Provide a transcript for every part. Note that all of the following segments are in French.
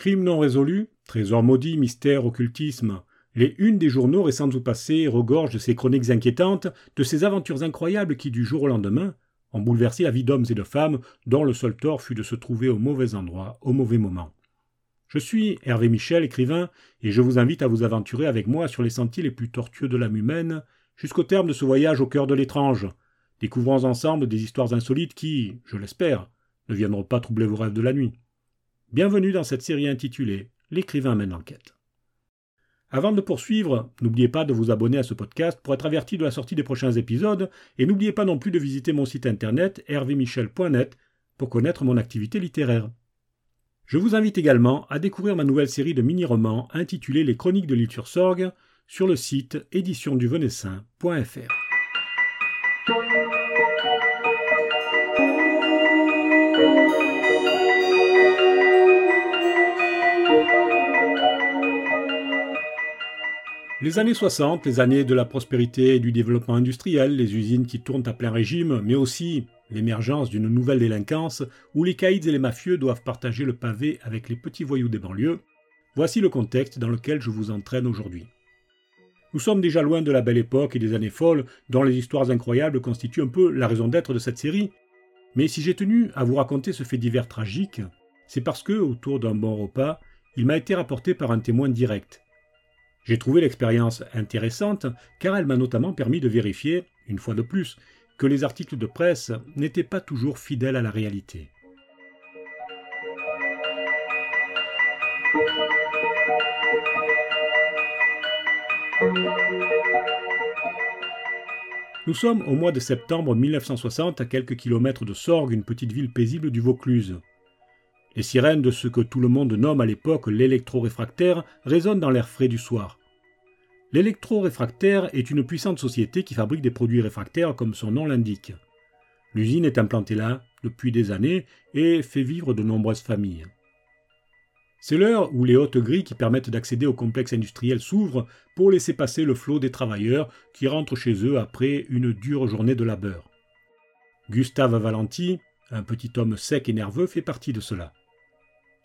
Crime non résolu, trésor maudit, mystère, occultisme. Les unes des journaux récents ou passés regorgent de ces chroniques inquiétantes, de ces aventures incroyables qui, du jour au lendemain, ont bouleversé la vie d'hommes et de femmes dont le seul tort fut de se trouver au mauvais endroit, au mauvais moment. Je suis Hervé Michel, écrivain, et je vous invite à vous aventurer avec moi sur les sentiers les plus tortueux de l'âme humaine, jusqu'au terme de ce voyage au cœur de l'étrange. Découvrons ensemble des histoires insolites qui, je l'espère, ne viendront pas troubler vos rêves de la nuit. Bienvenue dans cette série intitulée L'écrivain mène l'enquête. Avant de poursuivre, n'oubliez pas de vous abonner à ce podcast pour être averti de la sortie des prochains épisodes et n'oubliez pas non plus de visiter mon site internet hervémichel.net pour connaître mon activité littéraire. Je vous invite également à découvrir ma nouvelle série de mini-romans intitulée Les Chroniques de l'île sur Sorgue sur le site éditionduvenessin.fr. Les années 60, les années de la prospérité et du développement industriel, les usines qui tournent à plein régime, mais aussi l'émergence d'une nouvelle délinquance où les caïds et les mafieux doivent partager le pavé avec les petits voyous des banlieues, voici le contexte dans lequel je vous entraîne aujourd'hui. Nous sommes déjà loin de la belle époque et des années folles dont les histoires incroyables constituent un peu la raison d'être de cette série, mais si j'ai tenu à vous raconter ce fait divers tragique, c'est parce que, autour d'un bon repas, il m'a été rapporté par un témoin direct, j'ai trouvé l'expérience intéressante car elle m'a notamment permis de vérifier, une fois de plus, que les articles de presse n'étaient pas toujours fidèles à la réalité. Nous sommes au mois de septembre 1960 à quelques kilomètres de Sorgue, une petite ville paisible du Vaucluse. Les sirènes de ce que tout le monde nomme à l'époque l'électro-réfractaire résonnent dans l'air frais du soir. L'électro-réfractaire est une puissante société qui fabrique des produits réfractaires comme son nom l'indique. L'usine est implantée là depuis des années et fait vivre de nombreuses familles. C'est l'heure où les hautes grilles qui permettent d'accéder au complexe industriel s'ouvrent pour laisser passer le flot des travailleurs qui rentrent chez eux après une dure journée de labeur. Gustave Valenti, un petit homme sec et nerveux, fait partie de cela.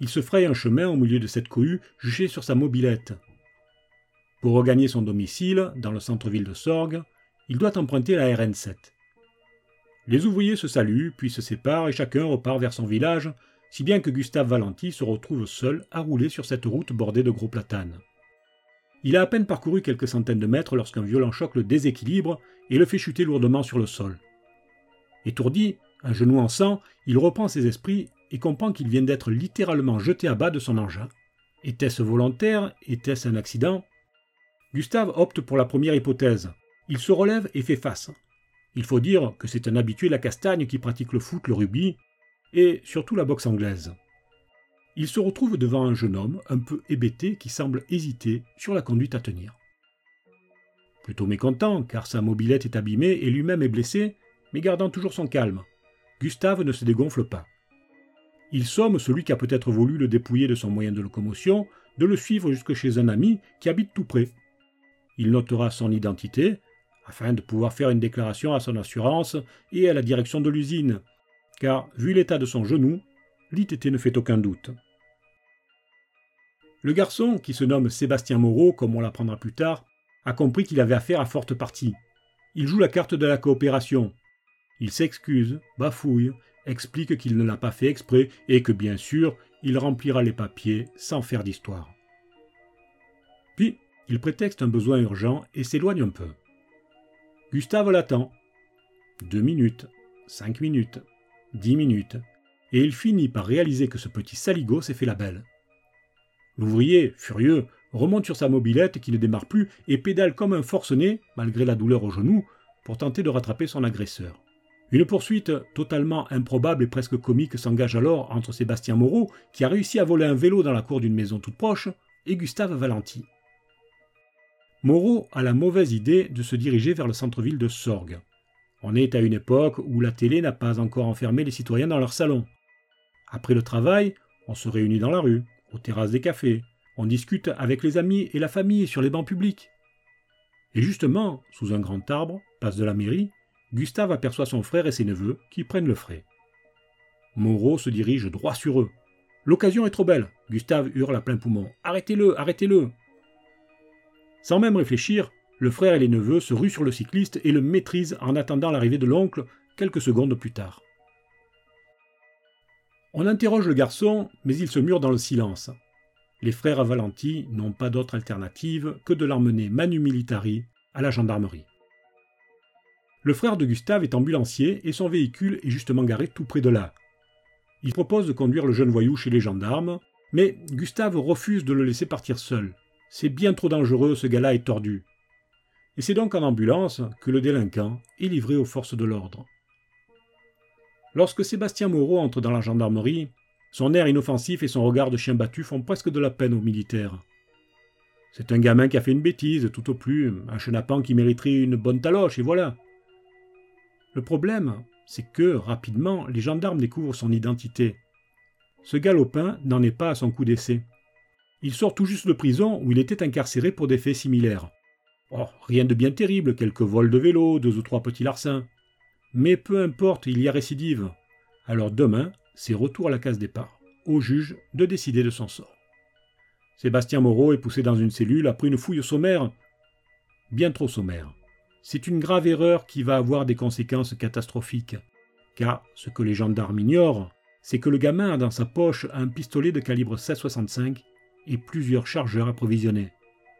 Il se fraye un chemin au milieu de cette cohue, juché sur sa mobilette. Pour regagner son domicile, dans le centre-ville de Sorgue, il doit emprunter la RN7. Les ouvriers se saluent, puis se séparent et chacun repart vers son village, si bien que Gustave Valenti se retrouve seul à rouler sur cette route bordée de gros platanes. Il a à peine parcouru quelques centaines de mètres lorsqu'un violent choc le déséquilibre et le fait chuter lourdement sur le sol. Étourdi, un genou en sang, il reprend ses esprits et comprend qu'il vient d'être littéralement jeté à bas de son engin. Était-ce volontaire? Était-ce un accident? Gustave opte pour la première hypothèse. Il se relève et fait face. Il faut dire que c'est un habitué la castagne qui pratique le foot, le rugby et surtout la boxe anglaise. Il se retrouve devant un jeune homme un peu hébété qui semble hésiter sur la conduite à tenir. Plutôt mécontent car sa mobilette est abîmée et lui-même est blessé, mais gardant toujours son calme. Gustave ne se dégonfle pas. Il somme celui qui a peut-être voulu le dépouiller de son moyen de locomotion de le suivre jusque chez un ami qui habite tout près. Il notera son identité, afin de pouvoir faire une déclaration à son assurance et à la direction de l'usine, car, vu l'état de son genou, l'ITT ne fait aucun doute. Le garçon, qui se nomme Sébastien Moreau, comme on l'apprendra plus tard, a compris qu'il avait affaire à forte partie. Il joue la carte de la coopération. Il s'excuse, bafouille explique qu'il ne l'a pas fait exprès et que bien sûr, il remplira les papiers sans faire d'histoire. Puis, il prétexte un besoin urgent et s'éloigne un peu. Gustave l'attend. Deux minutes, cinq minutes, dix minutes, et il finit par réaliser que ce petit saligo s'est fait la belle. L'ouvrier, furieux, remonte sur sa mobilette qui ne démarre plus et pédale comme un forcené, malgré la douleur au genou, pour tenter de rattraper son agresseur. Une poursuite totalement improbable et presque comique s'engage alors entre Sébastien Moreau, qui a réussi à voler un vélo dans la cour d'une maison toute proche, et Gustave Valenti. Moreau a la mauvaise idée de se diriger vers le centre-ville de Sorgue. On est à une époque où la télé n'a pas encore enfermé les citoyens dans leur salon. Après le travail, on se réunit dans la rue, aux terrasses des cafés, on discute avec les amis et la famille sur les bancs publics. Et justement, sous un grand arbre, place de la mairie, Gustave aperçoit son frère et ses neveux qui prennent le frais. Moreau se dirige droit sur eux. L'occasion est trop belle. Gustave hurle à plein poumon. Arrêtez-le, arrêtez-le. Sans même réfléchir, le frère et les neveux se ruent sur le cycliste et le maîtrisent en attendant l'arrivée de l'oncle quelques secondes plus tard. On interroge le garçon, mais il se mure dans le silence. Les frères Valenti n'ont pas d'autre alternative que de l'emmener manu militari à la gendarmerie. Le frère de Gustave est ambulancier et son véhicule est justement garé tout près de là. Il propose de conduire le jeune voyou chez les gendarmes, mais Gustave refuse de le laisser partir seul. C'est bien trop dangereux, ce gars-là est tordu. Et c'est donc en ambulance que le délinquant est livré aux forces de l'ordre. Lorsque Sébastien Moreau entre dans la gendarmerie, son air inoffensif et son regard de chien battu font presque de la peine aux militaires. C'est un gamin qui a fait une bêtise, tout au plus, un chenapan qui mériterait une bonne taloche, et voilà. Le problème, c'est que, rapidement, les gendarmes découvrent son identité. Ce galopin n'en est pas à son coup d'essai. Il sort tout juste de prison où il était incarcéré pour des faits similaires. Oh, rien de bien terrible, quelques vols de vélo, deux ou trois petits larcins. Mais peu importe, il y a récidive. Alors demain, c'est retour à la case départ, au juge de décider de son sort. Sébastien Moreau est poussé dans une cellule après une fouille sommaire. Bien trop sommaire c'est une grave erreur qui va avoir des conséquences catastrophiques. Car ce que les gendarmes ignorent, c'est que le gamin a dans sa poche un pistolet de calibre 16,65 et plusieurs chargeurs approvisionnés.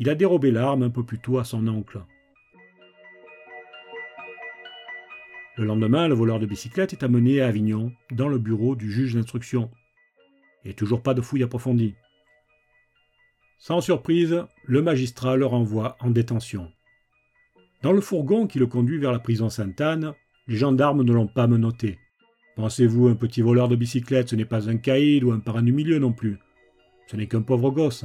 Il a dérobé l'arme un peu plus tôt à son oncle. Le lendemain, le voleur de bicyclette est amené à Avignon, dans le bureau du juge d'instruction. Et toujours pas de fouille approfondie. Sans surprise, le magistrat le renvoie en détention. Dans le fourgon qui le conduit vers la prison Sainte-Anne, les gendarmes ne l'ont pas menotté. Pensez-vous, un petit voleur de bicyclette, ce n'est pas un caïd ou un parrain du milieu non plus. Ce n'est qu'un pauvre gosse.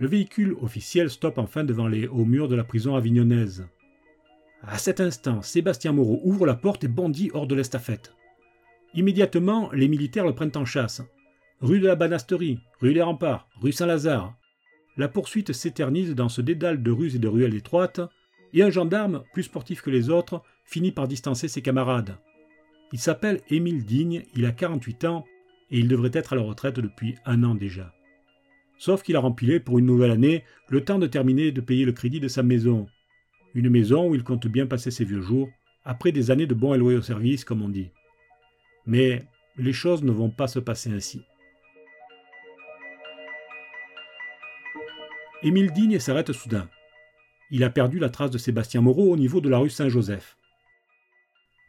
Le véhicule officiel stoppe enfin devant les hauts murs de la prison avignonnaise. À cet instant, Sébastien Moreau ouvre la porte et bondit hors de l'estafette. Immédiatement, les militaires le prennent en chasse. Rue de la Banasterie, rue des Remparts, rue Saint-Lazare, la poursuite s'éternise dans ce dédale de rues et de ruelles étroites, et un gendarme, plus sportif que les autres, finit par distancer ses camarades. Il s'appelle Émile Digne, il a 48 ans, et il devrait être à la retraite depuis un an déjà. Sauf qu'il a rempilé pour une nouvelle année le temps de terminer de payer le crédit de sa maison. Une maison où il compte bien passer ses vieux jours, après des années de bons et loyaux services, comme on dit. Mais les choses ne vont pas se passer ainsi. Émile Digne s'arrête soudain. Il a perdu la trace de Sébastien Moreau au niveau de la rue Saint-Joseph.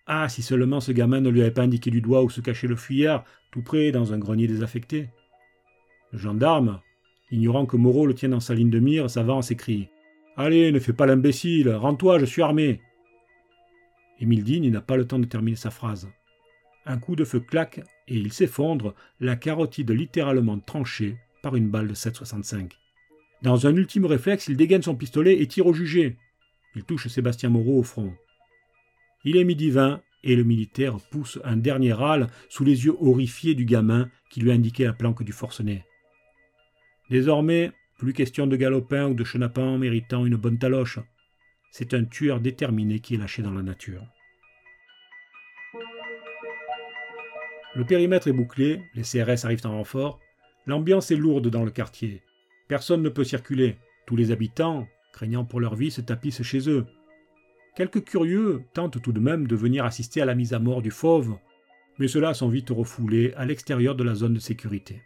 Ah, si seulement ce gamin ne lui avait pas indiqué du doigt où se cachait le fuyard, tout près dans un grenier désaffecté. Le gendarme, ignorant que Moreau le tient dans sa ligne de mire, s'avance et crie Allez, ne fais pas l'imbécile, rends-toi, je suis armé. Émile Digne n'a pas le temps de terminer sa phrase. Un coup de feu claque et il s'effondre, la carotide littéralement tranchée par une balle de 7,65. Dans un ultime réflexe, il dégaine son pistolet et tire au jugé. Il touche Sébastien Moreau au front. Il est midi vingt et le militaire pousse un dernier râle sous les yeux horrifiés du gamin qui lui a indiqué la planque du forcené. Désormais, plus question de galopin ou de chenapan méritant une bonne taloche. C'est un tueur déterminé qui est lâché dans la nature. Le périmètre est bouclé, les CRS arrivent en renfort, l'ambiance est lourde dans le quartier. Personne ne peut circuler. Tous les habitants, craignant pour leur vie, se tapissent chez eux. Quelques curieux tentent tout de même de venir assister à la mise à mort du fauve, mais ceux-là sont vite refoulés à l'extérieur de la zone de sécurité.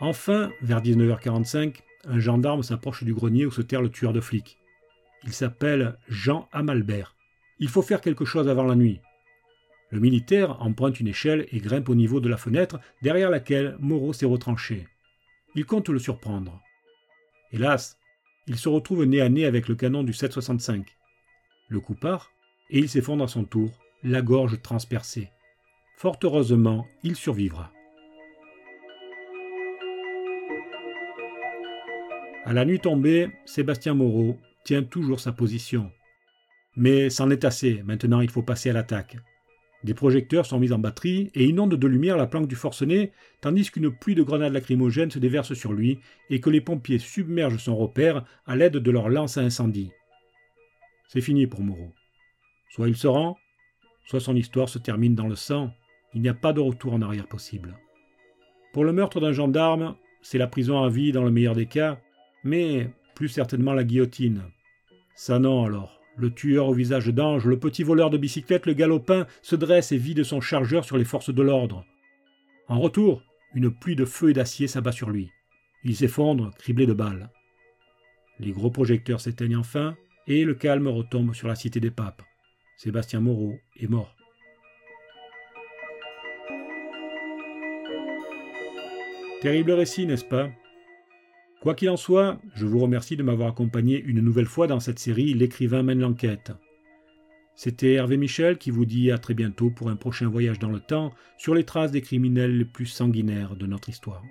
Enfin, vers 19h45, un gendarme s'approche du grenier où se terre le tueur de flics. Il s'appelle Jean Amalbert. Il faut faire quelque chose avant la nuit. Le militaire emprunte une échelle et grimpe au niveau de la fenêtre derrière laquelle Moreau s'est retranché. Il compte le surprendre. Hélas, il se retrouve nez à nez avec le canon du 765. Le coup part, et il s'effondre à son tour, la gorge transpercée. Fort heureusement, il survivra. À la nuit tombée, Sébastien Moreau tient toujours sa position. Mais c'en est assez, maintenant il faut passer à l'attaque. Des projecteurs sont mis en batterie et inondent de lumière la planque du forcené, tandis qu'une pluie de grenades lacrymogènes se déverse sur lui et que les pompiers submergent son repère à l'aide de leurs lances à incendie. C'est fini pour Moreau. Soit il se rend, soit son histoire se termine dans le sang. Il n'y a pas de retour en arrière possible. Pour le meurtre d'un gendarme, c'est la prison à vie dans le meilleur des cas, mais plus certainement la guillotine. Ça non alors. Le tueur au visage d'ange, le petit voleur de bicyclette, le galopin, se dresse et vide son chargeur sur les forces de l'ordre. En retour, une pluie de feu et d'acier s'abat sur lui. Il s'effondre, criblé de balles. Les gros projecteurs s'éteignent enfin, et le calme retombe sur la cité des papes. Sébastien Moreau est mort. Terrible récit, n'est-ce pas? Quoi qu'il en soit, je vous remercie de m'avoir accompagné une nouvelle fois dans cette série L'écrivain mène l'enquête. C'était Hervé Michel qui vous dit à très bientôt pour un prochain voyage dans le temps sur les traces des criminels les plus sanguinaires de notre histoire.